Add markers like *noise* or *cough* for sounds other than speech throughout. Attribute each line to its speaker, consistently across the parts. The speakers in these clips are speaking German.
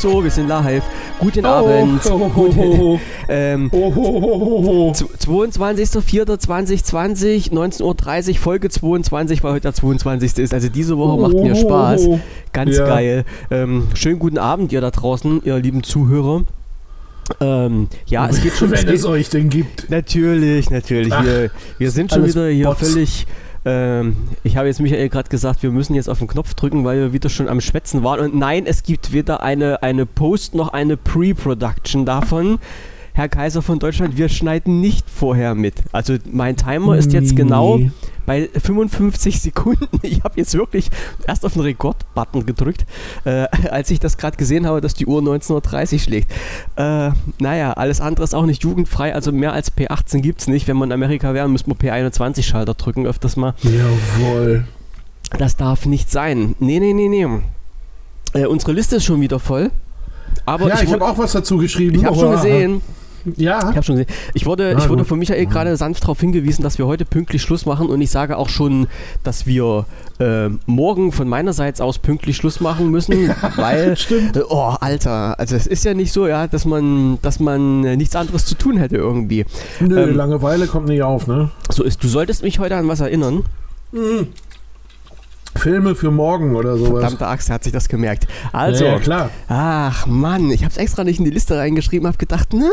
Speaker 1: So, wir sind live. Guten
Speaker 2: Oh,
Speaker 1: Abend. *laughs*
Speaker 2: oh, oh, oh, oh.
Speaker 1: Ähm,
Speaker 2: Oh, oh, oh, oh, oh.
Speaker 1: 22.04.2020, 19.30 Uhr, Folge 22, weil heute der 22. ist. Also diese Woche macht mir
Speaker 2: Oh,
Speaker 1: Spaß.
Speaker 2: oh, oh.
Speaker 1: Ganz
Speaker 2: Ja.
Speaker 1: geil. Ähm, schönen guten Abend, ihr da draußen, ihr lieben Zuhörer. Ähm, ja, es geht schon. *laughs*
Speaker 2: Wenn
Speaker 1: es *laughs*
Speaker 2: es euch denn gibt.
Speaker 1: Natürlich, natürlich.
Speaker 2: Ach,
Speaker 1: wir, wir sind schon wieder hier
Speaker 2: Bots.
Speaker 1: völlig. Ähm, ich habe jetzt Michael gerade gesagt, wir müssen jetzt auf den Knopf drücken, weil wir wieder schon am Schwätzen waren. Und nein, es gibt weder eine, eine Post- noch eine Pre-Production davon. Herr Kaiser von Deutschland, wir schneiden nicht vorher mit. Also mein Timer ist jetzt genau
Speaker 2: Nee.
Speaker 1: Bei 55 Sekunden. *laughs* Ich habe jetzt wirklich erst auf den Rekord-Button gedrückt, äh, als ich das gerade gesehen habe, dass die Uhr 19.30 Uhr schlägt. Äh, naja, alles andere ist auch nicht jugendfrei, also mehr als P18 gibt es nicht. Wenn man in Amerika wäre, müsste man P21-Schalter drücken öfters mal.
Speaker 2: Jawohl.
Speaker 1: Das darf nicht sein. Nee, nee, nee, nee. Äh, unsere Liste ist schon wieder voll. Aber
Speaker 2: ja, ich,
Speaker 1: ich,
Speaker 2: habe auch was dazu geschrieben.
Speaker 1: ich habe schon gesehen.
Speaker 2: Ja.
Speaker 1: Ich habe schon gesehen. Ich wurde,
Speaker 2: Na
Speaker 1: ich wurde
Speaker 2: gut.
Speaker 1: von Michael gerade sanft darauf hingewiesen, dass wir heute pünktlich Schluss machen und ich sage auch schon, dass wir äh, morgen von meinerseits aus pünktlich Schluss machen müssen, *laughs* weil
Speaker 2: Stimmt.
Speaker 1: äh, oh Alter, also es ist ja nicht so, ja, dass man, dass man nichts anderes zu tun hätte irgendwie.
Speaker 2: Nö,
Speaker 1: ähm,
Speaker 2: Langeweile kommt nicht auf, ne?
Speaker 1: So ist. Du solltest mich heute an was erinnern.
Speaker 2: Filme für morgen oder sowas.
Speaker 1: Verdammte Axt, hat sich das gemerkt. Also,
Speaker 2: ja, ja, klar.
Speaker 1: ach Mann, ich habe es extra nicht in die Liste reingeschrieben, habe gedacht, na,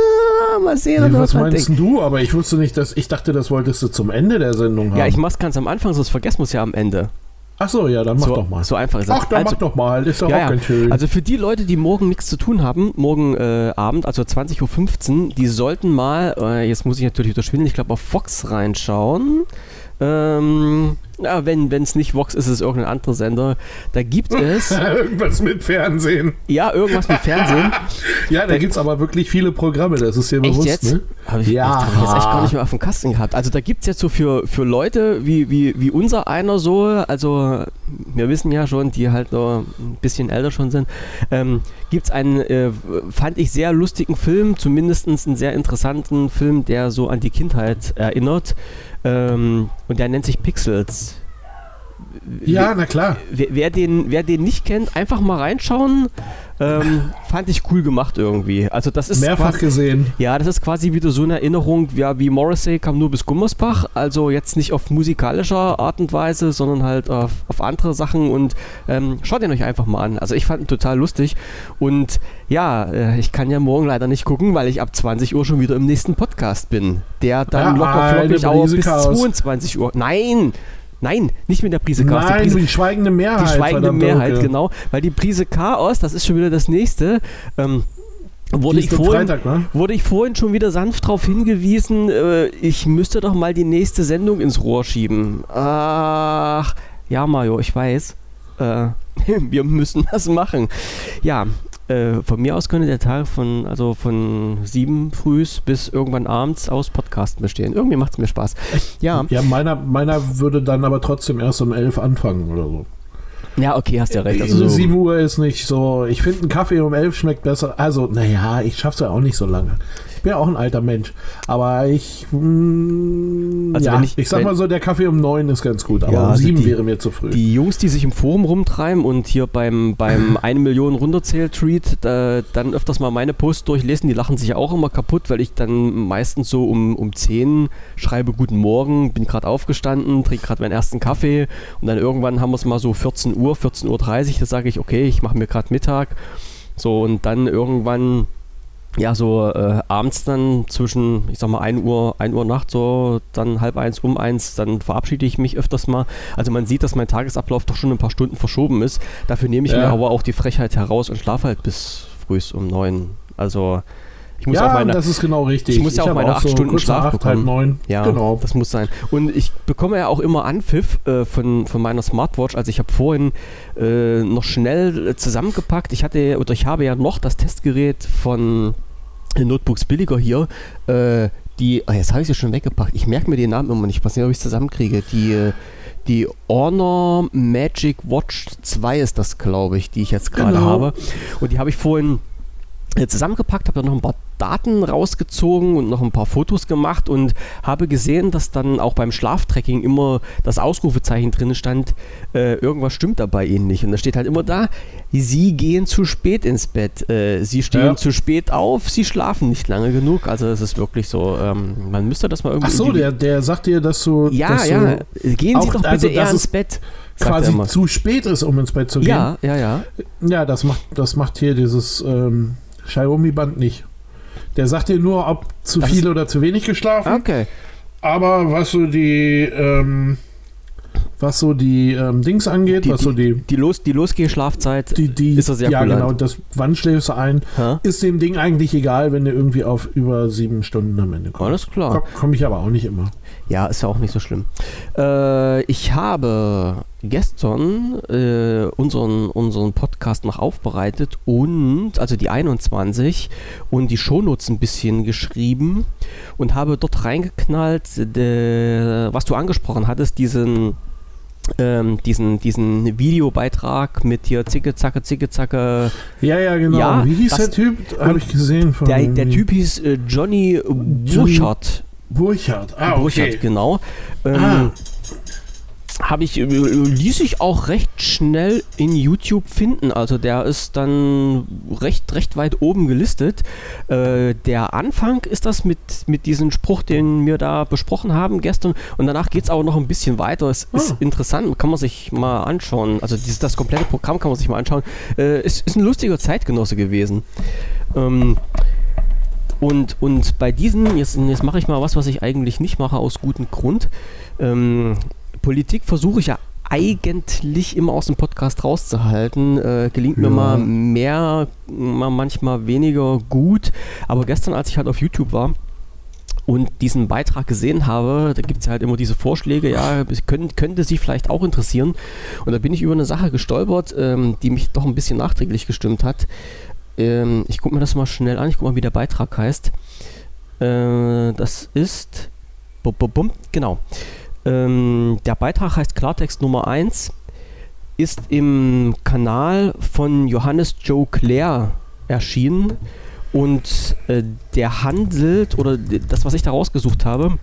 Speaker 1: mal sehen,
Speaker 2: Nee, was meinst denn du? Aber ich wusste nicht, dass ich dachte, das wolltest du zum Ende der Sendung haben.
Speaker 1: Ja, ich mach's ganz am Anfang, sonst vergessen wir es ja am Ende.
Speaker 2: Ach so, ja, dann mach
Speaker 1: so,
Speaker 2: doch mal.
Speaker 1: So einfach ist das.
Speaker 2: Ach, dann
Speaker 1: also,
Speaker 2: mach doch mal. Ist doch
Speaker 1: Ja,
Speaker 2: auch ganz schön.
Speaker 1: Also für die Leute, die morgen nichts zu tun haben, morgen äh, Abend, also 20.15 Uhr, die sollten mal, äh, jetzt muss ich natürlich wieder schwindeln, ich glaube auf Fox reinschauen. Ähm, ja, wenn es nicht Vox ist, ist es irgendein anderer Sender. Da gibt es, *laughs*
Speaker 2: Irgendwas mit Fernsehen.
Speaker 1: ja, irgendwas mit Fernsehen. *laughs*
Speaker 2: Ja, da gibt es aber wirklich viele Programme, das ist dir bewusst,
Speaker 1: jetzt?
Speaker 2: ne?
Speaker 1: Habe ich,
Speaker 2: Ja.
Speaker 1: hab ich jetzt echt gar nicht mehr auf dem Kasten gehabt. Also da gibt es jetzt so für, für Leute wie, wie, wie unser einer so, also wir wissen ja schon, die halt noch ein bisschen älter schon sind, ähm, gibt es einen, äh, fand ich sehr lustigen Film, zumindest einen sehr interessanten Film, der so an die Kindheit erinnert. Ähm, und der nennt sich Pixels.
Speaker 2: Ja, na klar.
Speaker 1: Wer, wer, den, wer den nicht kennt, einfach mal reinschauen. Ähm, fand ich cool gemacht irgendwie. Also das ist
Speaker 2: Mehrfach
Speaker 1: quasi-
Speaker 2: gesehen.
Speaker 1: ja, das ist quasi wieder so eine Erinnerung, ja, wie Morrissey kam nur bis Gummersbach, also jetzt nicht auf musikalischer Art und Weise, sondern halt auf, auf andere Sachen und ähm, schaut ihn euch einfach mal an. Also ich fand ihn total lustig und ja, äh, ich kann ja morgen leider nicht gucken, weil ich ab 20 Uhr schon wieder im nächsten Podcast bin, der dann
Speaker 2: Ja,
Speaker 1: locker
Speaker 2: eine
Speaker 1: flockig auch bis
Speaker 2: Chaos.
Speaker 1: 22 Uhr. Nein! Nein, nicht mit der Prise Chaos. die
Speaker 2: Nein,
Speaker 1: Prise,
Speaker 2: die schweigende Mehrheit.
Speaker 1: die schweigende Mehrheit,
Speaker 2: Ucke.
Speaker 1: genau. Weil die Prise Chaos, das ist schon wieder das nächste, ähm, wurde
Speaker 2: Die
Speaker 1: ich vorhin,
Speaker 2: Freitag, ne?
Speaker 1: wurde ich vorhin schon wieder sanft darauf hingewiesen, äh, ich müsste doch mal die nächste Sendung ins Rohr schieben. Ach, ja, Mario, ich weiß. Äh, *laughs* wir müssen das machen. Ja, äh, von mir aus könnte der Tag von, also von sieben frühs bis irgendwann abends aus Podcasten bestehen. Irgendwie macht es mir Spaß. Ja,
Speaker 2: Ja, meiner, meiner würde dann aber trotzdem erst um 11 anfangen oder so.
Speaker 1: ja, okay, hast ja recht. Also
Speaker 2: Also
Speaker 1: so,
Speaker 2: 7 Uhr ist nicht so. Ich finde, ein Kaffee um 11 schmeckt besser. Also, naja, ich schaff's ja auch nicht so lange. Ich bin ja auch ein alter Mensch. Aber ich. Mm,
Speaker 1: Also
Speaker 2: ja, ich,
Speaker 1: ich-
Speaker 2: sag mal so, der Kaffee um 9 ist ganz gut. Aber
Speaker 1: Ja,
Speaker 2: um
Speaker 1: also
Speaker 2: 7
Speaker 1: die-
Speaker 2: wäre mir zu früh.
Speaker 1: Die Jungs, die sich im Forum rumtreiben und hier beim, beim *laughs* 1 Million Runterzähl-Tweet äh, dann öfters mal meine Posts durchlesen, die lachen sich ja auch immer kaputt, weil ich dann meistens so um, um 10 schreibe Guten Morgen, bin gerade aufgestanden, trinke gerade meinen ersten Kaffee und dann irgendwann haben wir es mal so 14 Uhr, 14.30 Uhr, da sage ich, okay, ich mache mir gerade Mittag. So und dann irgendwann ja, so äh, abends dann zwischen, ich sag mal, 1 Uhr, 1 Uhr Nacht, so dann halb eins, um eins, dann verabschiede ich mich öfters mal. Also man sieht, dass mein Tagesablauf doch schon ein paar Stunden verschoben ist. Dafür nehme ich
Speaker 2: Ja.
Speaker 1: mir aber auch die Frechheit heraus und schlafe halt bis früh um 9. Also ich muss
Speaker 2: ja,
Speaker 1: auch meine,
Speaker 2: das ist genau richtig.
Speaker 1: ich muss ja auch meine acht
Speaker 2: so
Speaker 1: Stunden Schlaf
Speaker 2: acht, halb
Speaker 1: bekommen.
Speaker 2: neun.
Speaker 1: ja,
Speaker 2: genau.
Speaker 1: das muss sein. Und ich bekomme ja auch immer Anpfiff äh, von, von meiner Smartwatch. Also ich habe vorhin äh, noch schnell äh, zusammengepackt. Ich hatte oder ich habe ja noch das Testgerät von Notebooks billiger hier. Äh, die, ah, jetzt habe ich sie schon weggepackt. Ich merke mir den Namen immer nicht. Ich weiß nicht, ob ich es zusammenkriege. Die, äh, die Honor Magic Watch 2 ist das, glaube ich, die ich jetzt gerade
Speaker 2: Genau.
Speaker 1: habe. Und die habe ich vorhin äh, zusammengepackt, habe da noch ein paar Daten rausgezogen und noch ein paar Fotos gemacht und habe gesehen, dass dann auch beim Schlaftracking immer das Ausrufezeichen drin stand, äh, irgendwas stimmt da bei Ihnen nicht. Und da steht halt immer da, Sie gehen zu spät ins Bett, äh, Sie stehen ja. zu spät auf, Sie schlafen nicht lange genug. Also es ist wirklich so, ähm, man müsste das mal irgendwie...
Speaker 2: Ach so, der, der sagt dir, dass du...
Speaker 1: Ja,
Speaker 2: dass
Speaker 1: ja, gehen Sie doch bitte
Speaker 2: also,
Speaker 1: eher ins Bett
Speaker 2: quasi zu spät ist, um ins Bett zu gehen.
Speaker 1: Ja, ja, ja.
Speaker 2: Ja, das macht, das macht hier dieses ähm, Xiaomi-Band nicht. Der sagt dir nur, ob zu das viel oder zu wenig geschlafen.
Speaker 1: Okay.
Speaker 2: Aber was so die, ähm, was so die ähm, Dings angeht,
Speaker 1: die,
Speaker 2: was so die.
Speaker 1: Die, Los, die Losgeh-Schlafzeit
Speaker 2: die, die,
Speaker 1: ist das sehr
Speaker 2: Ja, kulant. genau. Das, wann schläfst du ein? Ha? Ist dem Ding eigentlich egal, wenn du irgendwie auf über sieben Stunden am Ende kommst.
Speaker 1: Alles klar.
Speaker 2: Komme komm ich aber auch nicht immer.
Speaker 1: Ja, ist ja auch nicht so schlimm. Äh, ich habe gestern äh, unseren, unseren Podcast noch aufbereitet und, also die 21 und die Shownotes ein bisschen geschrieben und habe dort reingeknallt, de, was du angesprochen hattest, diesen ähm, diesen, diesen Videobeitrag mit hier Zicke, Zacke, Zicke, Zacke.
Speaker 2: Ja, ja, genau. Ja, Wie hieß der Typ? Habe ich gesehen.
Speaker 1: Der, der, Typ hieß äh, Johnny Burchardt.
Speaker 2: Burchardt, ah, okay. Burchardt,
Speaker 1: genau. Ähm, ah habe ich, äh, ließ sich auch recht schnell in YouTube finden. Also der ist dann recht, recht weit oben gelistet. Äh, der Anfang ist das mit, mit diesem Spruch, den wir da besprochen haben gestern. Und danach geht es aber noch ein bisschen weiter. Es oh. ist interessant, kann man sich mal anschauen. Also dieses, das komplette Programm kann man sich mal anschauen. Äh, es ist ein lustiger Zeitgenosse gewesen. Ähm, und, und bei diesen, jetzt, jetzt mache ich mal was, was ich eigentlich nicht mache, aus gutem Grund. Ähm, Politik versuche ich ja eigentlich immer aus dem Podcast rauszuhalten. Äh, gelingt ja. mir mal mehr, mal manchmal weniger gut. Aber gestern, als ich halt auf YouTube war, und diesen Beitrag gesehen habe, da gibt es halt immer diese Vorschläge, ja, können, könnte sie vielleicht auch interessieren. Und da bin ich über eine Sache gestolpert, ähm, die mich doch ein bisschen nachträglich gestimmt hat. Ähm, ich gucke mir das mal schnell an, ich gucke mal, wie der Beitrag heißt. Äh, das ist, bum, bum, bum, genau, ähm, der Beitrag heißt Klartext Nummer 1, ist im Kanal von Johannes Joe Clare erschienen und äh, der handelt, oder das, was ich da rausgesucht habe,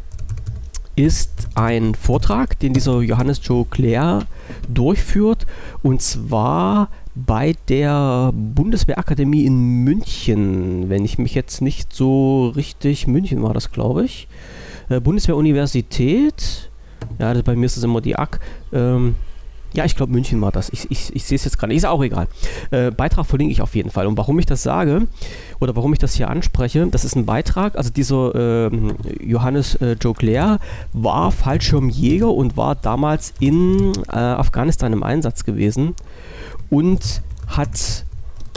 Speaker 1: ist ein Vortrag, den dieser Johannes Joe Clare durchführt und zwar bei der Bundeswehrakademie in München, wenn ich mich jetzt nicht so richtig, München war das, glaube ich. Äh, Bundeswehruniversität ja, das, bei mir ist es immer die AK. Ähm, ja, ich glaube, München war das. Ich, ich, ich sehe es jetzt gerade. Ist auch egal. Äh, Beitrag verlinke ich auf jeden Fall. Und warum ich das sage oder warum ich das hier anspreche, das ist ein Beitrag. Also dieser äh, Johannes äh, Claire war Fallschirmjäger und war damals in äh, Afghanistan im Einsatz gewesen und hat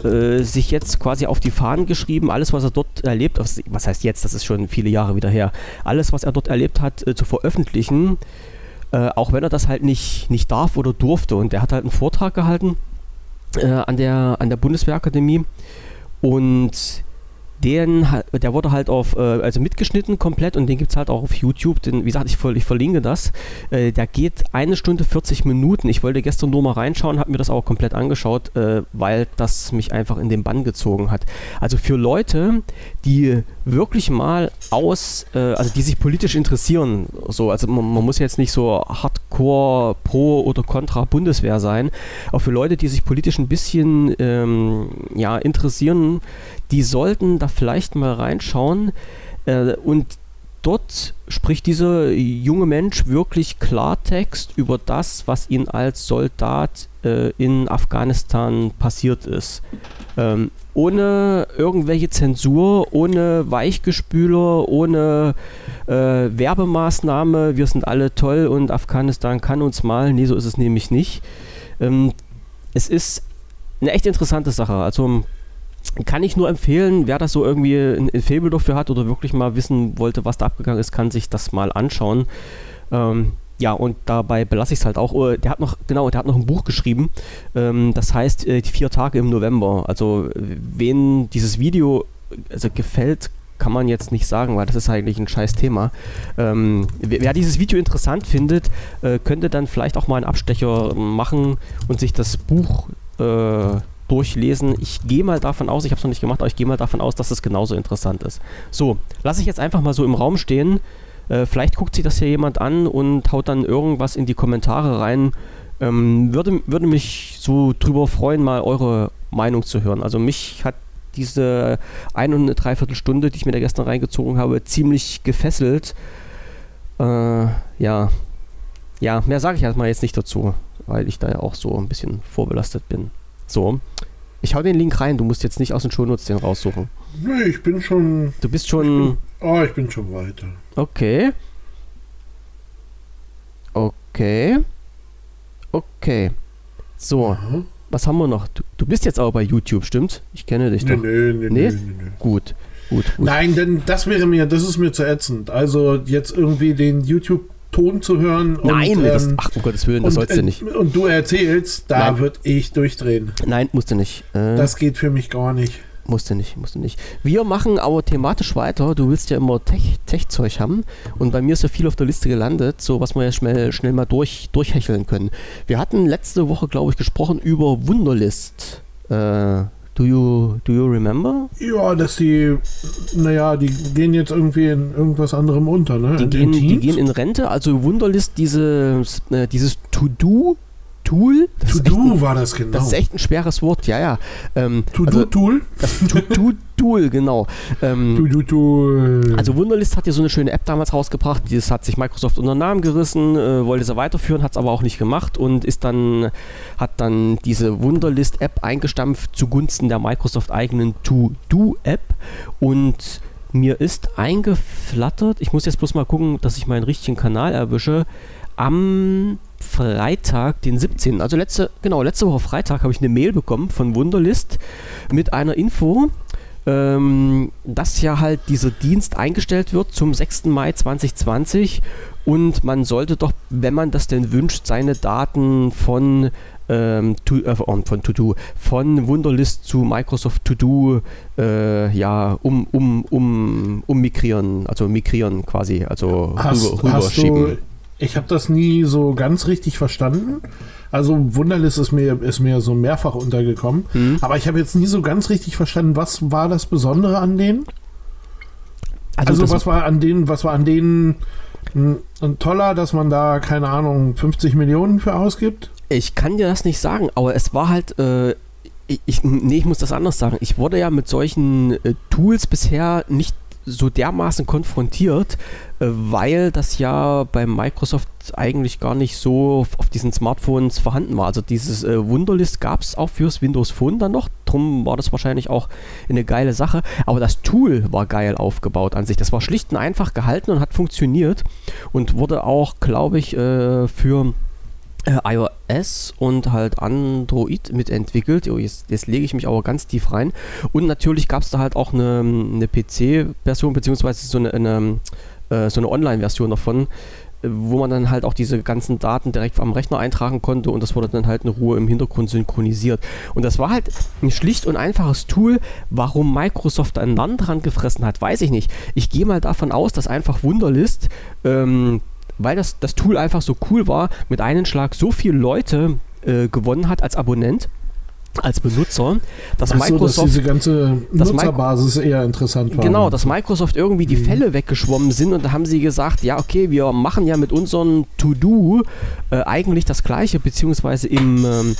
Speaker 1: äh, sich jetzt quasi auf die Fahnen geschrieben, alles, was er dort erlebt, was heißt jetzt, das ist schon viele Jahre wieder her, alles, was er dort erlebt hat, äh, zu veröffentlichen, äh, auch wenn er das halt nicht, nicht darf oder durfte. Und er hat halt einen Vortrag gehalten äh, an, der, an der Bundeswehrakademie und den, der wurde halt auf, äh, also mitgeschnitten komplett und den gibt es halt auch auf YouTube. Den, wie gesagt, ich, ich verlinke das. Äh, der geht eine Stunde 40 Minuten. Ich wollte gestern nur mal reinschauen, habe mir das auch komplett angeschaut, äh, weil das mich einfach in den Bann gezogen hat. Also für Leute, die wirklich mal aus, also die sich politisch interessieren, so, also man, man muss jetzt nicht so hardcore pro oder contra Bundeswehr sein, auch für Leute, die sich politisch ein bisschen ähm, ja, interessieren, die sollten da vielleicht mal reinschauen äh, und dort spricht dieser junge Mensch wirklich Klartext über das, was ihm als Soldat äh, in Afghanistan passiert ist. Ähm, ohne irgendwelche Zensur, ohne Weichgespüler, ohne äh, Werbemaßnahme, wir sind alle toll und Afghanistan kann uns mal. Nee, so ist es nämlich nicht. Ähm, es ist eine echt interessante Sache. Also kann ich nur empfehlen, wer das so irgendwie ein, ein Faible dafür hat oder wirklich mal wissen wollte, was da abgegangen ist, kann sich das mal anschauen. Ähm, ja, und dabei belasse ich es halt auch. Oh, der hat noch, genau, der hat noch ein Buch geschrieben. Ähm, das heißt, äh, die vier Tage im November. Also, wen dieses Video also gefällt, kann man jetzt nicht sagen, weil das ist eigentlich ein scheiß Thema. Ähm, wer, dieses Video interessant findet, äh, könnte dann vielleicht auch mal einen Abstecher machen und sich das Buch äh, durchlesen. Ich gehe mal davon aus, ich habe es noch nicht gemacht, aber ich gehe mal davon aus, dass es genauso interessant ist. So, lasse ich jetzt einfach mal so im Raum stehen. Äh, vielleicht guckt sich das hier jemand an und haut dann irgendwas in die Kommentare rein. Ähm, würde, würde mich so drüber freuen, mal eure Meinung zu hören. Also mich hat diese eine und eine Dreiviertelstunde, die ich mir da gestern reingezogen habe, ziemlich gefesselt. Äh, ja. Ja, mehr sage ich erstmal jetzt nicht dazu, weil ich da ja auch so ein bisschen vorbelastet bin. So. Ich hau den Link rein, du musst jetzt nicht aus den Shownotes den raussuchen.
Speaker 2: Nee, ich bin schon.
Speaker 1: Du bist schon. Ich
Speaker 2: bin, oh, ich bin schon weiter.
Speaker 1: Okay. Okay. Okay. So. Aha. Was haben wir noch? Du, du, bist jetzt auch bei YouTube, stimmt? Ich kenne dich nee, doch. Nee, nee, nee, nee, nee. Gut. Gut, gut.
Speaker 2: Nein, denn das wäre mir, das ist mir zu ätzend. Also jetzt irgendwie den YouTube Ton zu hören.
Speaker 1: Nein, und, das, ähm, ach um Gottes Willen, das sollst du nicht.
Speaker 2: Und du erzählst, da würde ich durchdrehen.
Speaker 1: Nein, musst du nicht.
Speaker 2: Äh, das geht für mich gar nicht.
Speaker 1: Musste nicht, musste nicht. Wir machen aber thematisch weiter. Du willst ja immer Tech-Zeug Tech haben. Und bei mir ist ja viel auf der Liste gelandet, so was wir ja schnell, schnell mal durch, durchhecheln können. Wir hatten letzte Woche, glaube ich, gesprochen über Wunderlist. Äh, Do you, do you remember?
Speaker 2: Ja, dass die, naja, die gehen jetzt irgendwie in irgendwas anderem unter, ne?
Speaker 1: Die, in, gehen, die gehen in Rente, also Wunderlist, dieses, äh, dieses To-Do Tool.
Speaker 2: To-Do war das genau.
Speaker 1: Das ist echt ein schweres Wort, ja, ja.
Speaker 2: Ähm, To-Do-Tool?
Speaker 1: Also, To-Do-Tool, genau. Ähm, To-Do-Tool. Also Wunderlist hat ja so eine schöne App damals rausgebracht. Das hat sich Microsoft unter den Namen gerissen, äh, wollte sie weiterführen, hat es aber auch nicht gemacht und ist dann, hat dann diese Wunderlist-App eingestampft zugunsten der Microsoft-eigenen To-Do-App und mir ist eingeflattert, ich muss jetzt bloß mal gucken, dass ich meinen richtigen Kanal erwische, am Freitag, den 17. Also letzte, genau, letzte Woche Freitag habe ich eine Mail bekommen von Wunderlist mit einer Info, ähm, dass ja halt dieser Dienst eingestellt wird zum 6. Mai 2020 und man sollte doch, wenn man das denn wünscht, seine Daten von ähm, to, äh, von To-Do, von Wunderlist zu Microsoft To-Do äh, ja, um, um, um, um migrieren, also migrieren quasi, also
Speaker 2: hast, rüber, rüberschieben. Ich habe das nie so ganz richtig verstanden. Also Wunderlist ist mir, ist mir so mehrfach untergekommen. Mhm. Aber ich habe jetzt nie so ganz richtig verstanden, was war das Besondere an denen? Also, also was war an denen, was war an denen ein, ein toller, dass man da, keine Ahnung, 50 Millionen für ausgibt?
Speaker 1: Ich kann dir das nicht sagen, aber es war halt, äh, ich, nee, ich muss das anders sagen. Ich wurde ja mit solchen äh, Tools bisher nicht so dermaßen konfrontiert, äh, weil das ja bei Microsoft eigentlich gar nicht so auf diesen Smartphones vorhanden war. Also dieses äh, Wunderlist gab es auch fürs Windows Phone dann noch. Drum war das wahrscheinlich auch eine geile Sache. Aber das Tool war geil aufgebaut an sich. Das war schlicht und einfach gehalten und hat funktioniert und wurde auch, glaube ich, äh, für iOS und halt Android mitentwickelt. Oh, jetzt, jetzt lege ich mich aber ganz tief rein. Und natürlich gab es da halt auch eine, eine PC-Version, beziehungsweise so eine, eine, äh, so eine Online-Version davon, wo man dann halt auch diese ganzen Daten direkt am Rechner eintragen konnte und das wurde dann halt in Ruhe im Hintergrund synchronisiert. Und das war halt ein schlicht und einfaches Tool. Warum Microsoft einen Land dran gefressen hat, weiß ich nicht. Ich gehe mal davon aus, dass einfach Wunderlist ähm, weil das, das Tool einfach so cool war, mit einem Schlag so viele Leute äh, gewonnen hat als Abonnent als Benutzer, dass
Speaker 2: Ach
Speaker 1: so, Microsoft
Speaker 2: dass diese ganze Nutzerbasis eher interessant war.
Speaker 1: Genau, dass Microsoft irgendwie die mhm. Fälle weggeschwommen sind und da haben sie gesagt, ja okay, wir machen ja mit unserem To-Do äh, eigentlich das gleiche, beziehungsweise im, ähm,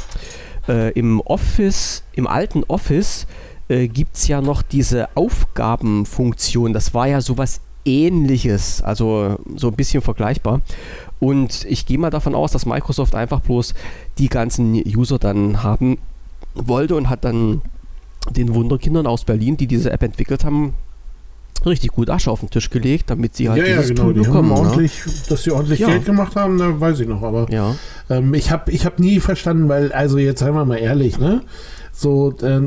Speaker 1: äh, im Office, im alten Office äh, gibt es ja noch diese Aufgabenfunktion. Das war ja sowas ähnliches, also so ein bisschen vergleichbar. Und ich gehe mal davon aus, dass Microsoft einfach bloß die ganzen User dann haben wollte und hat dann den Wunderkindern aus Berlin, die diese App entwickelt haben, richtig gut Asche auf den Tisch gelegt, damit sie halt
Speaker 2: ja, dieses ja, genau. Tool die bekommen. Haben ne? ordentlich, dass sie ordentlich ja. Geld gemacht haben, da weiß ich noch. Aber
Speaker 1: ja.
Speaker 2: ähm, ich habe ich hab nie verstanden, weil, also jetzt seien wir mal ehrlich, ne? So äh,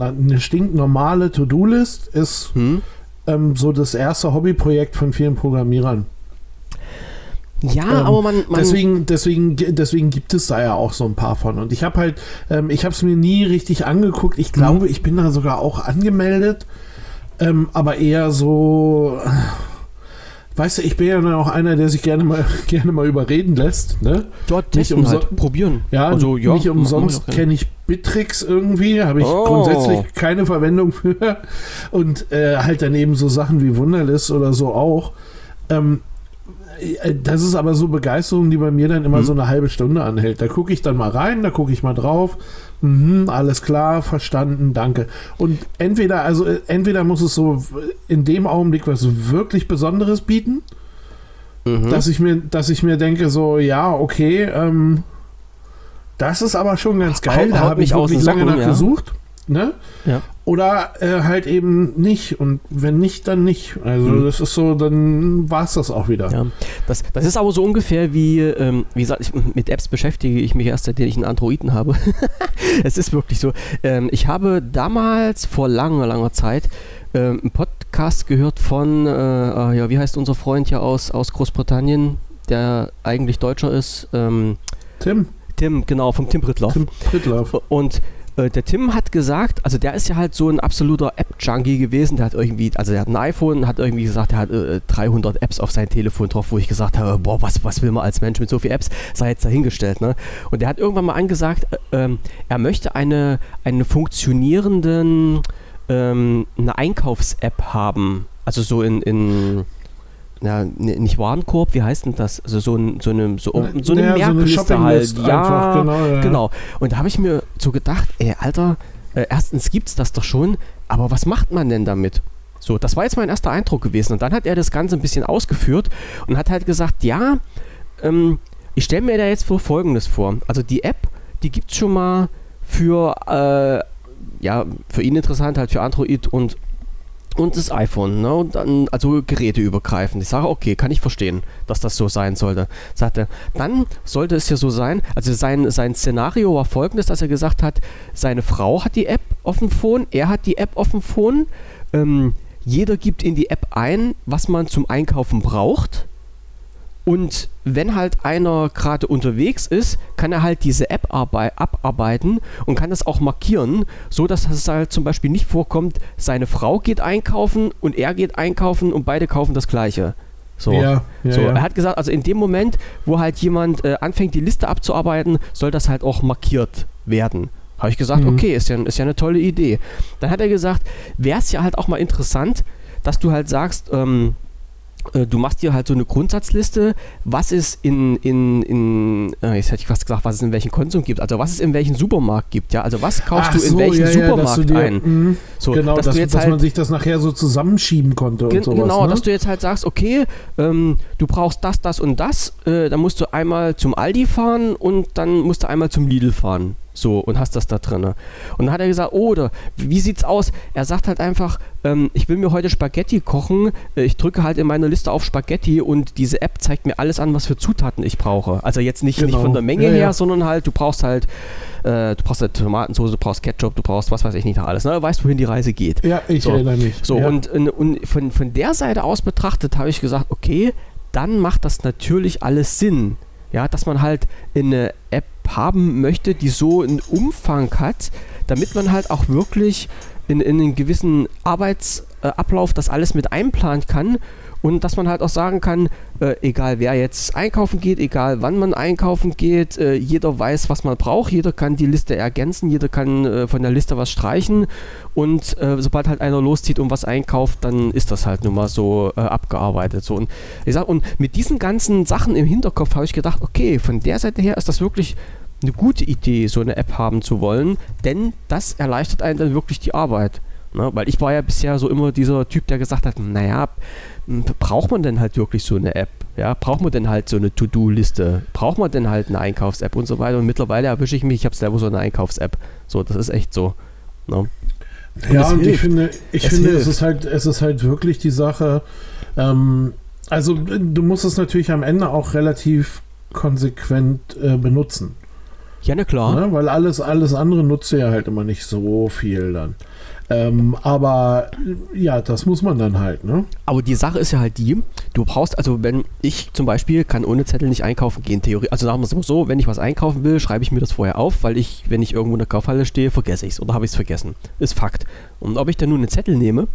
Speaker 2: eine stinknormale To-Do-List ist hm? Ähm, so das erste Hobbyprojekt von vielen Programmierern.
Speaker 1: Ja, ähm, aber man, man,
Speaker 2: deswegen, deswegen, deswegen gibt es da ja auch so ein paar von. Und ich habe halt, ähm, ich habe es mir nie richtig angeguckt. Ich glaube, mhm. ich bin da sogar auch angemeldet, ähm, aber eher so, weißt du, ich bin ja auch einer, der sich gerne mal, *laughs* gerne mal überreden lässt. Ne?
Speaker 1: Dort nicht umsonst halt. probieren.
Speaker 2: Ja, also, ja nicht umsonst kenne ich Bittrex irgendwie, habe ich oh. grundsätzlich keine Verwendung für. Und äh, halt daneben so Sachen wie Wunderlist oder so auch. Ähm, äh, das ist aber so Begeisterung, die bei mir dann immer mhm. so eine halbe Stunde anhält. Da gucke ich dann mal rein, da gucke ich mal drauf. Mhm, alles klar, verstanden, danke. Und entweder, also äh, entweder muss es so in dem Augenblick was wirklich Besonderes bieten, mhm. dass ich mir, dass ich mir denke, so, ja, okay, ähm, das ist aber schon ganz geil.
Speaker 1: Haut, da habe ich wirklich lange nach
Speaker 2: ja. gesucht. Ne?
Speaker 1: Ja.
Speaker 2: Oder äh, halt eben nicht. Und wenn nicht, dann nicht. Also mhm. das ist so, dann war es das auch wieder.
Speaker 1: Ja. Das, das ist aber so ungefähr wie, ähm, wie gesagt, ich, mit Apps beschäftige ich mich erst, seitdem ich einen Androiden habe. *laughs* es ist wirklich so. Ähm, ich habe damals vor langer, langer Zeit ähm, einen Podcast gehört von, äh, äh, ja, wie heißt unser Freund hier aus, aus Großbritannien, der eigentlich Deutscher ist? Ähm,
Speaker 2: Tim.
Speaker 1: Tim, genau, vom Tim Prittlauf. Tim
Speaker 2: Prittlauf.
Speaker 1: Und äh, der Tim hat gesagt, also der ist ja halt so ein absoluter App-Junkie gewesen. Der hat irgendwie, also der hat ein iPhone, hat irgendwie gesagt, er hat äh, 300 Apps auf sein Telefon drauf, wo ich gesagt habe, boah, was, was will man als Mensch mit so vielen Apps? Sei jetzt dahingestellt, ne? Und der hat irgendwann mal angesagt, äh, ähm, er möchte eine, eine funktionierenden, ähm, eine Einkaufs-App haben. Also so in, in na, nicht Warenkorb, wie heißt denn das? Also so, ein, so eine, so, so eine ja, Merkliste so halt. Ja, einfach, genau, ja. genau. Und da habe ich mir so gedacht, ey, Alter, äh, erstens gibt es das doch schon, aber was macht man denn damit? So, das war jetzt mein erster Eindruck gewesen. Und dann hat er das Ganze ein bisschen ausgeführt und hat halt gesagt, ja, ähm, ich stelle mir da jetzt vor Folgendes vor. Also die App, die gibt es schon mal für, äh, ja, für ihn interessant, halt für Android und und das iPhone, ne? Und dann, also geräteübergreifend. Ich sage, okay, kann ich verstehen, dass das so sein sollte. Sagte, dann sollte es ja so sein, also sein, sein Szenario war folgendes, dass er gesagt hat, seine Frau hat die App auf dem Phone, er hat die App auf dem Phone, ähm, jeder gibt in die App ein, was man zum Einkaufen braucht und wenn halt einer gerade unterwegs ist, kann er halt diese App abarbeiten und kann das auch markieren, so dass es halt zum Beispiel nicht vorkommt, seine Frau geht einkaufen und er geht einkaufen und beide kaufen das gleiche. So.
Speaker 2: Ja, ja,
Speaker 1: so.
Speaker 2: Ja.
Speaker 1: Er hat gesagt, also in dem Moment, wo halt jemand äh, anfängt, die Liste abzuarbeiten, soll das halt auch markiert werden. Habe ich gesagt, mhm. okay, ist ja, ist ja eine tolle Idee. Dann hat er gesagt, wäre es ja halt auch mal interessant, dass du halt sagst, ähm, äh, du machst dir halt so eine Grundsatzliste, was es in, in, in äh, jetzt hätte ich fast gesagt, was es in welchem Konsum gibt, also was es in welchem Supermarkt gibt, ja, also was kaufst Ach du in so, welchen ja, Supermarkt
Speaker 2: dir,
Speaker 1: ein? Mh,
Speaker 2: so, genau, dass, dass, dass halt, man sich das nachher so zusammenschieben konnte und sowas.
Speaker 1: Genau,
Speaker 2: ne?
Speaker 1: dass du jetzt halt sagst, okay, ähm, du brauchst das, das und das, äh, dann musst du einmal zum Aldi fahren und dann musst du einmal zum Lidl fahren. So, und hast das da drin. Und dann hat er gesagt, oh, oder wie sieht's aus? Er sagt halt einfach, ähm, ich will mir heute Spaghetti kochen. Äh, ich drücke halt in meiner Liste auf Spaghetti und diese App zeigt mir alles an, was für Zutaten ich brauche. Also jetzt nicht, genau. nicht von der Menge ja, her, ja. sondern halt, du brauchst halt, äh, du brauchst halt Tomatensauce, du brauchst Ketchup, du brauchst was weiß ich nicht noch alles. Ne? Du weißt, wohin die Reise geht.
Speaker 2: Ja, ich
Speaker 1: so.
Speaker 2: erinnere mich.
Speaker 1: So,
Speaker 2: ja.
Speaker 1: und, und von, von der Seite aus betrachtet habe ich gesagt, okay, dann macht das natürlich alles Sinn. Ja, dass man halt eine App haben möchte, die so einen Umfang hat, damit man halt auch wirklich in, in einen gewissen Arbeitsablauf das alles mit einplanen kann und dass man halt auch sagen kann, äh, egal wer jetzt einkaufen geht, egal wann man einkaufen geht, äh, jeder weiß, was man braucht, jeder kann die Liste ergänzen, jeder kann äh, von der Liste was streichen und äh, sobald halt einer loszieht und was einkauft, dann ist das halt nun mal so äh, abgearbeitet. So. Und ich sag, und mit diesen ganzen Sachen im Hinterkopf habe ich gedacht, okay, von der Seite her ist das wirklich eine gute Idee, so eine App haben zu wollen, denn das erleichtert einen dann wirklich die Arbeit. Ne? Weil ich war ja bisher so immer dieser Typ, der gesagt hat, naja, braucht man denn halt wirklich so eine App? Ja, braucht man denn halt so eine To-Do-Liste? Braucht man denn halt eine Einkaufs-App und so weiter? Und mittlerweile erwische ich mich, ich habe selber so eine Einkaufs-App. So, das ist echt so. Ne?
Speaker 2: Und ja, und hilft. ich finde, ich es finde, es ist halt, es ist halt wirklich die Sache. Ähm, also du musst es natürlich am Ende auch relativ konsequent äh, benutzen.
Speaker 1: Ja, na klar.
Speaker 2: Ne? Weil alles, alles andere nutzt ja halt immer nicht so viel dann. Ähm, aber ja, das muss man dann halt, ne?
Speaker 1: Aber die Sache ist ja halt die, du brauchst, also wenn ich zum Beispiel kann ohne Zettel nicht einkaufen gehen, Theorie. Also sagen wir es immer so, wenn ich was einkaufen will, schreibe ich mir das vorher auf, weil ich, wenn ich irgendwo in der Kaufhalle stehe, vergesse ich es oder habe ich es vergessen. Ist Fakt. Und ob ich dann nun einen Zettel nehme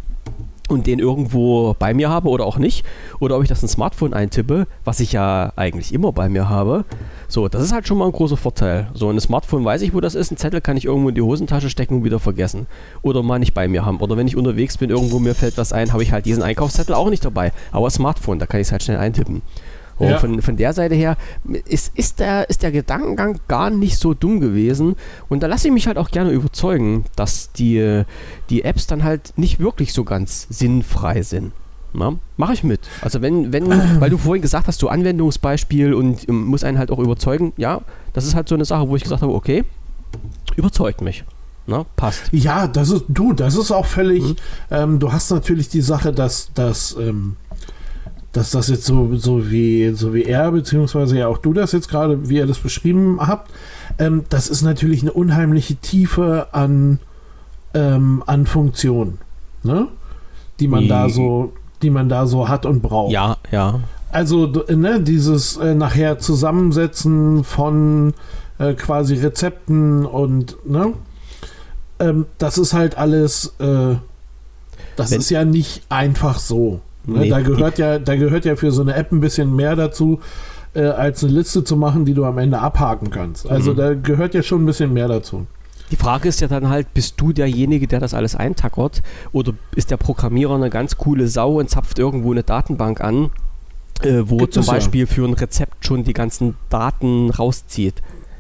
Speaker 1: und den irgendwo bei mir habe oder auch nicht. Oder ob ich das in Smartphone eintippe, was ich ja eigentlich immer bei mir habe. So, das ist halt schon mal ein großer Vorteil. So, ein Smartphone weiß ich, wo das ist. Ein Zettel kann ich irgendwo in die Hosentasche stecken und wieder vergessen. Oder mal nicht bei mir haben. Oder wenn ich unterwegs bin, irgendwo mir fällt was ein, habe ich halt diesen Einkaufszettel auch nicht dabei. Aber Smartphone, da kann ich es halt schnell eintippen. Und ja. von, von der Seite her ist, ist, der, ist der Gedankengang gar nicht so dumm gewesen. Und da lasse ich mich halt auch gerne überzeugen, dass die, die Apps dann halt nicht wirklich so ganz sinnfrei sind. Mache ich mit. Also wenn, wenn, *clears throat* weil du vorhin gesagt hast, so Anwendungsbeispiel und ähm, muss einen halt auch überzeugen, ja, das ist halt so eine Sache, wo ich gesagt habe, okay, überzeugt mich. Na, passt.
Speaker 2: Ja, das ist, du, das ist auch völlig, mhm. ähm, du hast natürlich die Sache, dass, dass ähm, dass das jetzt so, so, wie, so wie er, beziehungsweise ja auch du das jetzt gerade, wie ihr das beschrieben habt, ähm, das ist natürlich eine unheimliche Tiefe an, ähm, an Funktionen, ne? die man da so, die man da so hat und braucht.
Speaker 1: Ja, ja.
Speaker 2: Also ne, dieses äh, nachher Zusammensetzen von äh, quasi Rezepten und ne, ähm, das ist halt alles, äh, das Wenn, ist ja nicht einfach so. Ne, nee. Da, gehört ja, da gehört ja für so eine App ein bisschen mehr dazu, äh, als eine Liste zu machen, die du am Ende abhaken kannst. Also mhm. da gehört ja schon ein bisschen mehr dazu.
Speaker 1: Die Frage ist ja dann halt, bist du derjenige, der das alles eintackert? Oder ist der Programmierer eine ganz coole Sau und zapft irgendwo eine Datenbank an, äh, wo Gibt zum Beispiel ja. für ein Rezept schon die ganzen Daten rauszieht?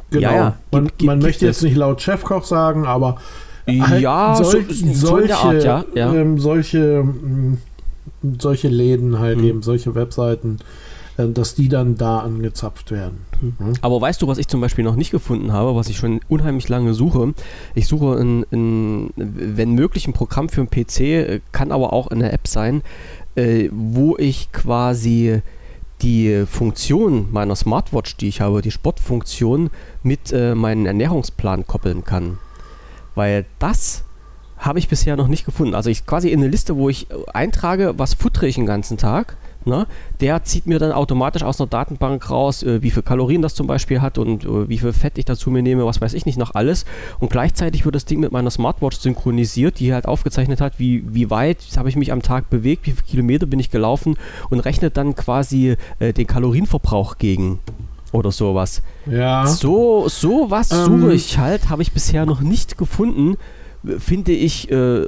Speaker 2: Genau. Ja, ja. Man, gibt, man möchte jetzt nicht laut Chefkoch sagen, aber
Speaker 1: halt ja, sol so,
Speaker 2: solche, Art, ja. Ja. Ähm, solche hm, solche Läden halt mhm. eben, solche Webseiten, äh, dass die dann da angezapft werden.
Speaker 1: Mhm. Aber weißt du, was ich zum Beispiel noch nicht gefunden habe, was ich schon unheimlich lange suche? Ich suche, in, in, wenn möglich, ein Programm für einen PC, kann aber auch eine App sein, äh, wo ich quasi die Funktion meiner Smartwatch, die ich habe, die Sportfunktion, mit äh, meinem Ernährungsplan koppeln kann. Weil das habe ich bisher noch nicht gefunden. Also ich quasi in eine Liste, wo ich äh, eintrage, was futtere ich den ganzen Tag. Ne? Der zieht mir dann automatisch aus einer Datenbank raus, äh, wie viel Kalorien das zum Beispiel hat und äh, wie viel Fett ich dazu mir nehme, was weiß ich nicht noch alles. Und gleichzeitig wird das Ding mit meiner Smartwatch synchronisiert, die halt aufgezeichnet hat, wie, wie weit habe ich mich am Tag bewegt, wie viele Kilometer bin ich gelaufen und rechnet dann quasi äh, den Kalorienverbrauch gegen oder sowas.
Speaker 2: Ja.
Speaker 1: So, so was ähm. suche ich halt, habe ich bisher noch nicht gefunden finde ich äh,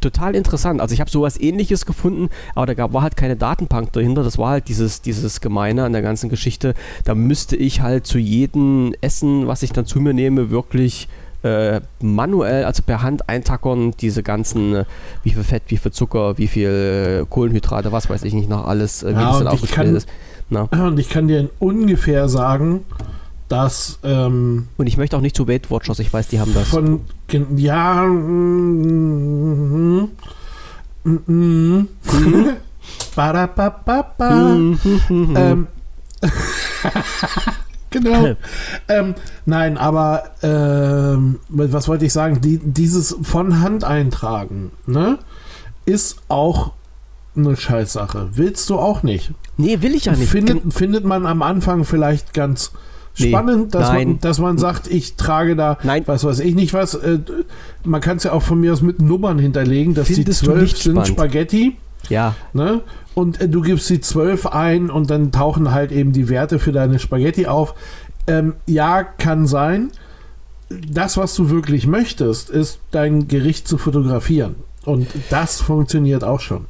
Speaker 1: total interessant. Also ich habe sowas ähnliches gefunden, aber da gab, war halt keine Datenbank dahinter. Das war halt dieses, dieses Gemeine an der ganzen Geschichte. Da müsste ich halt zu jedem Essen, was ich dann zu mir nehme, wirklich äh, manuell, also per Hand eintackern, diese ganzen, äh, wie viel Fett, wie viel Zucker, wie viel äh, Kohlenhydrate, was weiß ich nicht noch alles,
Speaker 2: äh, wie ja, das dann aufgestellt ist. Na? *clears throat* Und ich kann dir ungefähr sagen, dass. Ähm,
Speaker 1: und ich möchte auch nicht zu Weight Watchers, ich weiß, die haben das.
Speaker 2: Von, ja. Mm, mm, mm, ähm, *laughs* genau. ähm, nein, aber ähm, was wollte ich sagen? Die, dieses von Hand eintragen, ne, ist auch eine Scheißsache. Willst du auch nicht?
Speaker 1: Nee, will ich ja nicht.
Speaker 2: Findet, findet man am Anfang vielleicht ganz spannend, dass, man, dass man sagt, ich trage da,
Speaker 1: Nein.
Speaker 2: was weiß ich nicht was. Äh, man kann es ja auch von mir aus mit Nummern hinterlegen, dass Findest die zwölf sind spannend. Spaghetti.
Speaker 1: Ja.
Speaker 2: Ne? Und äh, du gibst die zwölf ein und dann tauchen halt eben die Werte für deine Spaghetti auf. Ähm, ja, kann sein. Das, was du wirklich möchtest, ist dein Gericht zu fotografieren. Und das funktioniert auch schon.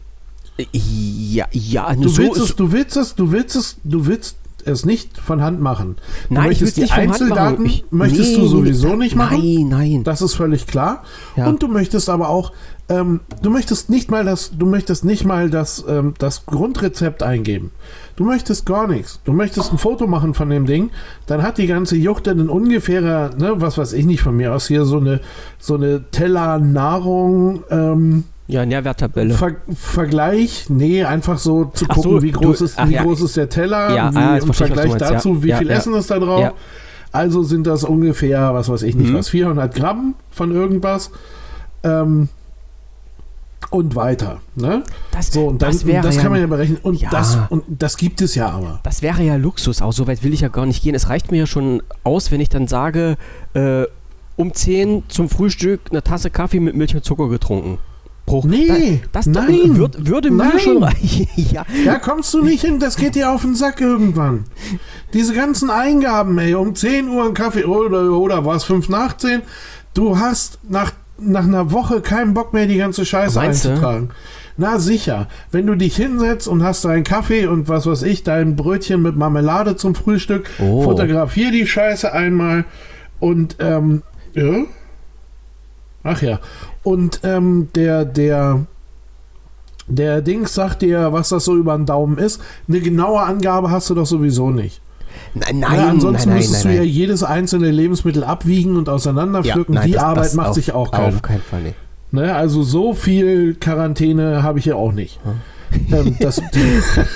Speaker 1: Ja, ja,
Speaker 2: du willst so, es, du willst es, du willst es, du willst es nicht von Hand machen.
Speaker 1: Du nein, möchtest
Speaker 2: die Einzeldaten ich, möchtest nee, du sowieso nicht machen.
Speaker 1: Nein, nein.
Speaker 2: Das ist völlig klar. Ja. Und du möchtest aber auch, ähm, du möchtest nicht mal das, du möchtest nicht mal das, ähm, das Grundrezept eingeben. Du möchtest gar nichts. Du möchtest ein Foto machen von dem Ding, dann hat die ganze Juchte einen ungefährer, ne, was weiß ich nicht von mir aus hier so eine so eine Teller Nahrung. Ähm,
Speaker 1: ja, Nährwerttabelle.
Speaker 2: Ver Vergleich, nee, einfach so zu ach gucken, so, wie, groß, du, ist, wie ja. groß ist der Teller,
Speaker 1: ja,
Speaker 2: wie,
Speaker 1: ah,
Speaker 2: im Vergleich meinst, dazu, ja. wie viel Essen ist da drauf. Also sind das ungefähr, was weiß ich nicht, mhm. was, 400 Gramm von irgendwas. Ähm, und weiter. Ne?
Speaker 1: Das,
Speaker 2: so, und dann,
Speaker 1: das,
Speaker 2: das kann man ja berechnen. Und, das, und das gibt es ja aber.
Speaker 1: Das wäre ja Luxus, auch so weit will ich ja gar nicht gehen. Es reicht mir ja schon aus, wenn ich dann sage, äh, um 10 zum Frühstück eine Tasse Kaffee mit Milch und Zucker getrunken Anspruch.
Speaker 2: Nee,
Speaker 1: das, das
Speaker 2: nein,
Speaker 1: würd, würde mir
Speaker 2: nein.
Speaker 1: schon reichen. *laughs* ja.
Speaker 2: Da kommst du nicht hin, das geht dir auf den Sack irgendwann. Diese ganzen Eingaben, ey, um 10 Uhr ein Kaffee oder, oder war es 5 nach 10? Du hast nach, nach einer Woche keinen Bock mehr, die ganze Scheiße
Speaker 1: Meinst du?
Speaker 2: einzutragen. Na sicher, wenn du dich hinsetzt und hast deinen Kaffee und was weiß ich, dein Brötchen mit Marmelade zum Frühstück,
Speaker 1: Oh.
Speaker 2: fotografier die Scheiße einmal und ähm, ja. Ach ja. Und ähm, der, der, der Dings sagt dir, was das so über den Daumen ist. Eine genaue Angabe hast du doch sowieso nicht.
Speaker 1: Nein,
Speaker 2: Ja,
Speaker 1: nein,
Speaker 2: ansonsten
Speaker 1: nein,
Speaker 2: müsstest
Speaker 1: nein,
Speaker 2: du ja
Speaker 1: nein.
Speaker 2: jedes einzelne Lebensmittel abwiegen und auseinanderpflücken.
Speaker 1: nein,
Speaker 2: die
Speaker 1: das-
Speaker 2: Arbeit
Speaker 1: das
Speaker 2: macht
Speaker 1: auf,
Speaker 2: sich auch keiner.
Speaker 1: Auf keinen Fall, nee.
Speaker 2: Ne? Also so viel Quarantäne habe ich ja auch nicht. Ähm, dass,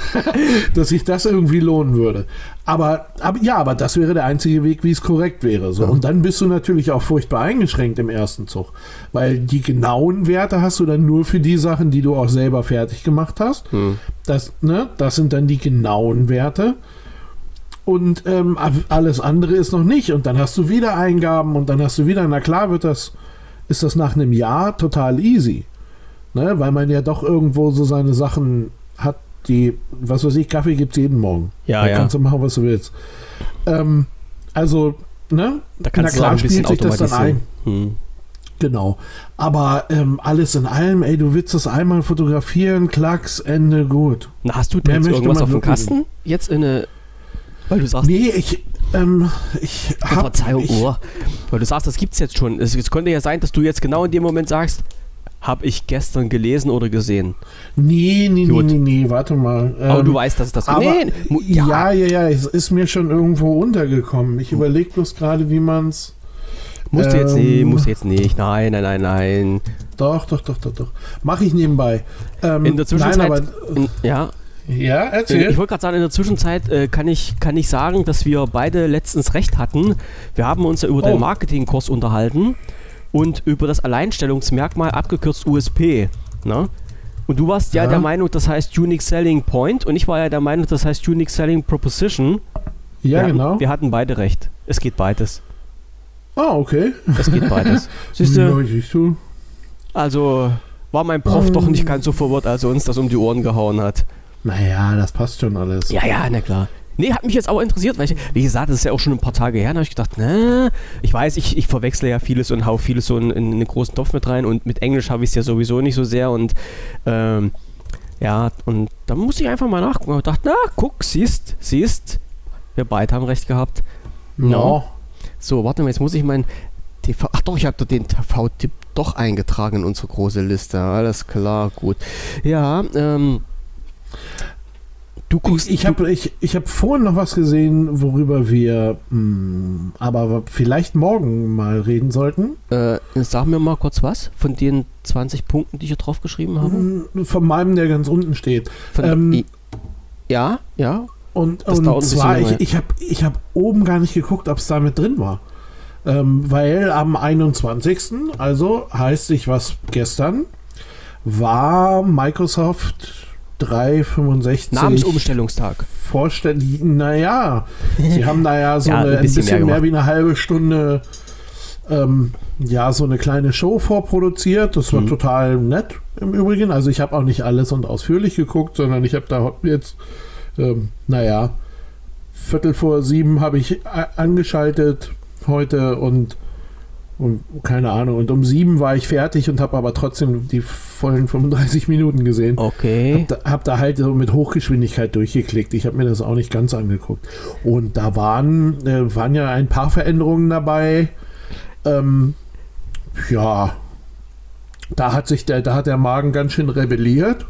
Speaker 2: *laughs* dass sich das irgendwie lohnen würde. Aber, aber ja, aber das wäre der einzige Weg, wie es korrekt wäre. So. Und dann bist du natürlich auch furchtbar eingeschränkt im ersten Zug. Weil die genauen Werte hast du dann nur für die Sachen, die du auch selber fertig gemacht hast.
Speaker 1: Hm.
Speaker 2: Das, ne, das sind dann die genauen Werte. Und ähm, alles andere ist noch nicht. Und dann hast du wieder Eingaben und dann hast du wieder, na klar wird das, ist das nach einem Jahr total easy. Ne? Weil man ja doch irgendwo so seine Sachen hat, die, was weiß ich, Kaffee gibt es jeden Morgen.
Speaker 1: Ja,
Speaker 2: da
Speaker 1: ja.
Speaker 2: kannst du machen, was du willst. Ähm, also, ne?
Speaker 1: Da kannst
Speaker 2: na klar
Speaker 1: du ein bisschen
Speaker 2: spielt sich das dann ein.
Speaker 1: Hm.
Speaker 2: Genau. Aber ähm, alles in allem, ey, du willst das einmal fotografieren, klacks, Ende, gut.
Speaker 1: Na, hast du denn jetzt irgendwas auf dem Kasten? Jetzt in eine. Weil du sagst,
Speaker 2: Nee, ich, ähm, ich
Speaker 1: Oh,
Speaker 2: hab,
Speaker 1: Verzeihung,
Speaker 2: ich,
Speaker 1: oh. Weil du sagst, das gibt's jetzt schon. Es, es könnte ja sein, dass du jetzt genau in dem Moment sagst, habe ich gestern gelesen oder gesehen.
Speaker 2: Nee, nee, nee,
Speaker 1: Gut.
Speaker 2: nee, nee, warte mal.
Speaker 1: Aber
Speaker 2: Ähm,
Speaker 1: du weißt, dass es das
Speaker 2: aber,
Speaker 1: Nee, mu-
Speaker 2: ja. ja, ja, es ist mir schon irgendwo untergekommen. Ich überlege bloß gerade, wie man es.
Speaker 1: Musst du jetzt nicht,
Speaker 2: ähm,
Speaker 1: musst du jetzt nicht. Nein, nein, nein, nein.
Speaker 2: Doch, doch, doch, doch, doch. Mache ich nebenbei. Ähm,
Speaker 1: In der Zwischenzeit.
Speaker 2: Nein, aber,
Speaker 1: in, ja,
Speaker 2: ja,
Speaker 1: ich
Speaker 2: erzähl.
Speaker 1: wollte gerade sagen, in der Zwischenzeit äh, kann, ich, kann ich sagen, dass wir beide letztens recht hatten. Wir haben uns ja über
Speaker 2: Oh.
Speaker 1: den Marketingkurs unterhalten und über das Alleinstellungsmerkmal abgekürzt USP. Ne? Und du warst ja,
Speaker 2: Ja.
Speaker 1: der Meinung, das heißt Unique Selling Point und ich war ja der Meinung, das heißt Unique Selling Proposition.
Speaker 2: ja,
Speaker 1: wir
Speaker 2: genau.
Speaker 1: Hatten, wir hatten beide recht. Es geht beides.
Speaker 2: Ah, okay.
Speaker 1: Es geht beides. *laughs* Siehst
Speaker 2: Ja,
Speaker 1: du,
Speaker 2: siehst du.
Speaker 1: also war mein Prof doch nicht ganz so verwirrt, als er uns das um die Ohren gehauen hat.
Speaker 2: Naja, das passt schon alles.
Speaker 1: Ja, ja, na klar. Nee, hat mich jetzt aber interessiert, weil ich, wie gesagt, das ist ja auch schon ein paar Tage her, da habe ich gedacht, ne, ich weiß, ich, ich verwechsle ja vieles und hau vieles so in, in einen großen Topf mit rein und mit Englisch habe ich es ja sowieso nicht so sehr und ähm, ja, und da musste ich einfach mal nachgucken und dachte, na, guck, siehst, siehst, wir beide haben recht gehabt.
Speaker 2: Ja.
Speaker 1: So, warte mal, jetzt muss ich meinen TV, ach doch, ich habe den TV-Tipp doch eingetragen in unsere große Liste, alles klar, gut. Ja, ähm, du guckst,
Speaker 2: Ich habe ich, ich hab vorhin noch was gesehen, worüber wir mh, aber vielleicht morgen mal reden sollten.
Speaker 1: Äh, sag mir mal kurz was von den 20 Punkten, die ich hier drauf geschrieben habe.
Speaker 2: Mh, Von meinem, der ganz unten steht.
Speaker 1: Von,
Speaker 2: Ähm,
Speaker 1: I- ja, ja.
Speaker 2: Und,
Speaker 1: Das
Speaker 2: und zwar, ich, ich habe ich hab oben gar nicht geguckt, ob es da mit drin war. Ähm, weil am 21., also heißt sich was gestern, war Microsoft 365
Speaker 1: Namensumstellungstag.
Speaker 2: vorstellig. Naja, sie haben da ja so *laughs*
Speaker 1: Ja,
Speaker 2: eine,
Speaker 1: ein bisschen
Speaker 2: bisschen,
Speaker 1: mehr
Speaker 2: mehr, wie eine halbe Stunde ähm, ja, so eine kleine Show vorproduziert. Das war
Speaker 1: Mhm.
Speaker 2: total nett im Übrigen. Also ich habe auch nicht alles und ausführlich geguckt, sondern ich habe da jetzt, ähm, naja, Viertel vor sieben habe ich angeschaltet heute und, und keine Ahnung. Und um sieben war ich fertig und habe aber trotzdem die vollen 35 Minuten gesehen.
Speaker 1: Okay.
Speaker 2: Hab da, hab da halt so mit Hochgeschwindigkeit durchgeklickt. Ich habe mir das auch nicht ganz angeguckt. Und da waren, äh, waren ja ein paar Veränderungen dabei. Ähm, ja, da hat sich der, da hat der Magen ganz schön rebelliert.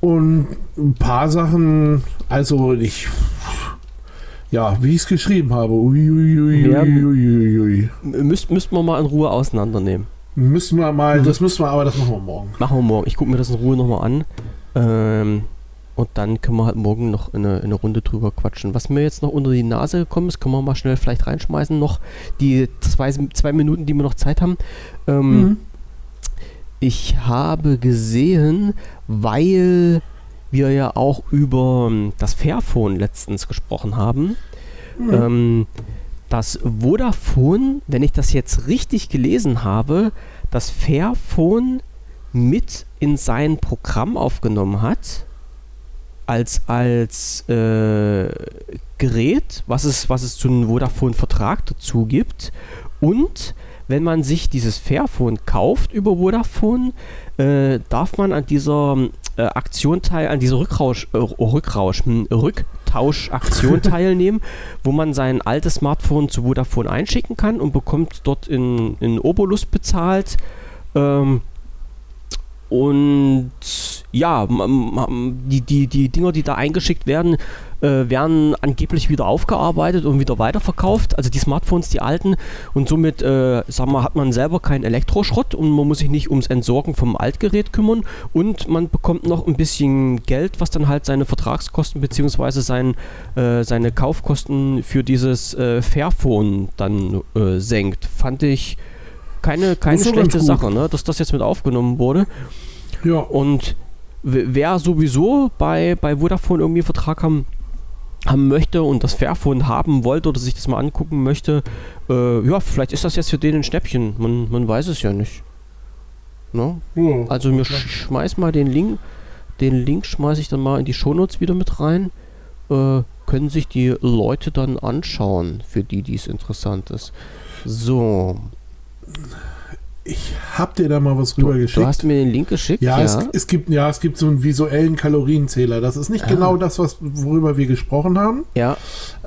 Speaker 2: Und ein paar Sachen, also ich, ja, wie ich es geschrieben habe, uiuiuiuiui.
Speaker 1: Ja.
Speaker 2: Ui, ui, ui.
Speaker 1: Müsst, müssten wir mal in Ruhe auseinandernehmen.
Speaker 2: Müssen wir
Speaker 1: Mhm.
Speaker 2: mal, das müssen wir, aber das machen wir morgen.
Speaker 1: Machen wir morgen. Ich gucke mir das in Ruhe nochmal an. Ähm, und dann können wir halt morgen noch eine, eine Runde drüber quatschen. Was mir jetzt noch unter die Nase gekommen ist, können wir mal schnell vielleicht reinschmeißen. Noch die zwei, zwei Minuten, die wir noch Zeit haben. Ähm,
Speaker 2: Mhm.
Speaker 1: Ich habe gesehen, weil wir ja auch über ähm, das Fairphone letztens gesprochen haben,
Speaker 2: Mhm.
Speaker 1: ähm, dass Vodafone, wenn ich das jetzt richtig gelesen habe, das Fairphone mit in sein Programm aufgenommen hat, als, als äh, Gerät, was es, was es zu einem Vodafone-Vertrag dazu gibt. Und wenn man sich dieses Fairphone kauft über Vodafone, äh, darf man an dieser äh, Aktion teil, an dieser Rückrausch, äh, Rückrausch, hm, Rücktauschaktion *laughs* teilnehmen, wo man sein altes Smartphone zu Vodafone einschicken kann und bekommt dort in, in Obolus bezahlt. Ähm, und ja, die, die, die Dinger, die da eingeschickt werden, äh, werden angeblich wieder aufgearbeitet und wieder weiterverkauft. Also die Smartphones, die alten. Und somit, äh, sag mal, hat man selber keinen Elektroschrott und man muss sich nicht ums Entsorgen vom Altgerät kümmern. Und man bekommt noch ein bisschen Geld, was dann halt seine Vertragskosten bzw. Sein, äh, seine Kaufkosten für dieses äh, Fairphone dann äh, senkt. Fand ich keine, keine schlechte Sache, ne? dass das jetzt mit aufgenommen wurde. Ja. Und wer sowieso bei, bei Vodafone irgendwie einen Vertrag haben, haben möchte und das Fairphone haben wollte oder sich das mal angucken möchte, äh, ja, vielleicht ist das jetzt für den ein Schnäppchen. Man, man weiß es ja nicht. Ne? Ja, also mir sch schmeiß mal den Link, den Link schmeiße ich dann mal in die Shownotes wieder mit rein. Äh, können sich die Leute dann anschauen, für die dies interessant ist. So.
Speaker 2: Ich hab dir da mal was rüber
Speaker 1: du,
Speaker 2: geschickt.
Speaker 1: Du hast mir den Link geschickt?
Speaker 2: Ja, ja. Es, es, gibt, ja, es gibt so einen visuellen Kalorienzähler. Das ist nicht ah. genau das, was, worüber wir gesprochen haben.
Speaker 1: Ja.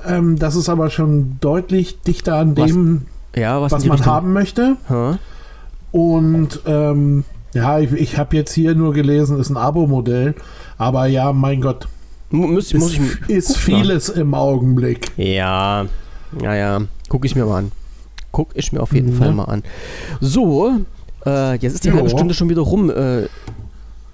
Speaker 2: Ähm, das ist aber schon deutlich dichter an dem,
Speaker 1: was, ja, was,
Speaker 2: was man Richtung? haben möchte. Huh? Und ähm, ja, ich, ich habe jetzt hier nur gelesen, ist ein Abo-Modell. Aber ja, mein Gott.
Speaker 1: Muss,
Speaker 2: ist,
Speaker 1: muss ich,
Speaker 2: ist vieles im Augenblick.
Speaker 1: Ja, ja, ja. Gucke ich mir mal an. Guck ich mir auf jeden mhm. Fall mal an. So, äh, jetzt ist die jo. halbe Stunde schon wieder rum. Äh,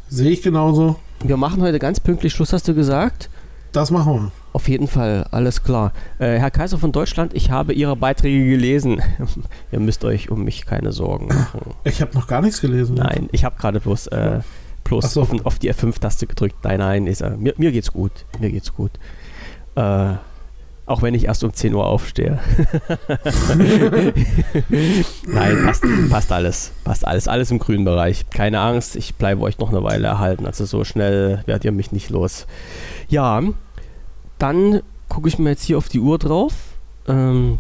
Speaker 2: Sehe ich genauso.
Speaker 1: Wir machen heute ganz pünktlich Schluss, hast du gesagt?
Speaker 2: Das machen wir.
Speaker 1: Auf jeden Fall, alles klar. Äh, Herr Kaiser von Deutschland, ich habe Ihre Beiträge gelesen. *laughs* Ihr müsst euch um mich keine Sorgen machen.
Speaker 2: Ich habe noch gar nichts gelesen.
Speaker 1: Nein, ich habe gerade bloß, äh, bloß so. auf, auf, die F5-Taste gedrückt. Nein, nein, ist, äh, mir, mir geht's gut. Mir geht's gut. Auch wenn ich erst um 10 Uhr aufstehe. *laughs* Nein, passt, passt, alles. Passt alles. Alles im grünen Bereich. Keine Angst, ich bleibe euch noch eine Weile erhalten. Also so schnell werdet ihr mich nicht los. Ja, dann gucke ich mir jetzt hier auf die Uhr drauf. Ähm,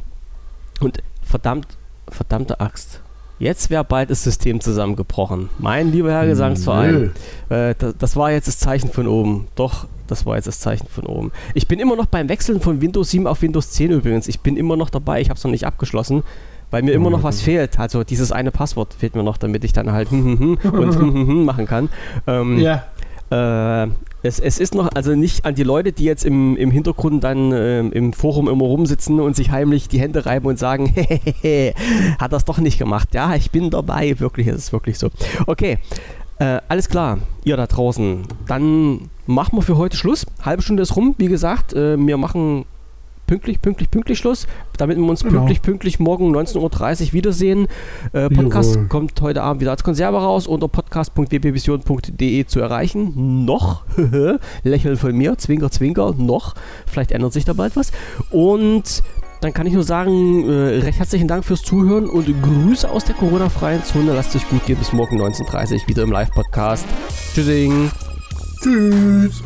Speaker 1: und verdammt, verdammte Acht. Jetzt wäre bald das System zusammengebrochen. Mein lieber Herr Gesangsverein. Äh, das, das war jetzt das Zeichen von oben. Doch, das war jetzt das Zeichen von oben. Ich bin immer noch beim Wechseln von Windows 7 auf Windows 10 übrigens. Ich bin immer noch dabei. Ich habe es noch nicht abgeschlossen, weil mir immer noch was fehlt. Also dieses eine Passwort fehlt mir noch, damit ich dann halt und machen kann. Ähm, ja. Äh, es, es, ist noch, also nicht an die Leute, die jetzt im, im Hintergrund dann äh, im Forum immer rumsitzen und sich heimlich die Hände reiben und sagen, *laughs* hehehe, hat das doch nicht gemacht. Ja, ich bin dabei, wirklich, es ist wirklich so. Okay, äh, alles klar, ihr da draußen. Dann machen wir für heute Schluss. Halbe Stunde ist rum, wie gesagt. Äh, wir machen pünktlich, pünktlich, pünktlich Schluss, damit wir uns genau. pünktlich, pünktlich morgen 19.30 Uhr wiedersehen. Äh, Podcast Jawohl. kommt heute Abend wieder als Konserve raus unter podcast.wpvision.de zu erreichen. Noch, *laughs* Lächeln von mir, Zwinker, Zwinker, noch. Vielleicht ändert sich da bald was. Und dann kann ich nur sagen, äh, recht herzlichen Dank fürs Zuhören und Grüße aus der Corona-freien Zone. Lasst euch gut gehen. Bis morgen 19.30 Uhr wieder im Live-Podcast. Tschüssing.
Speaker 2: Tschüss.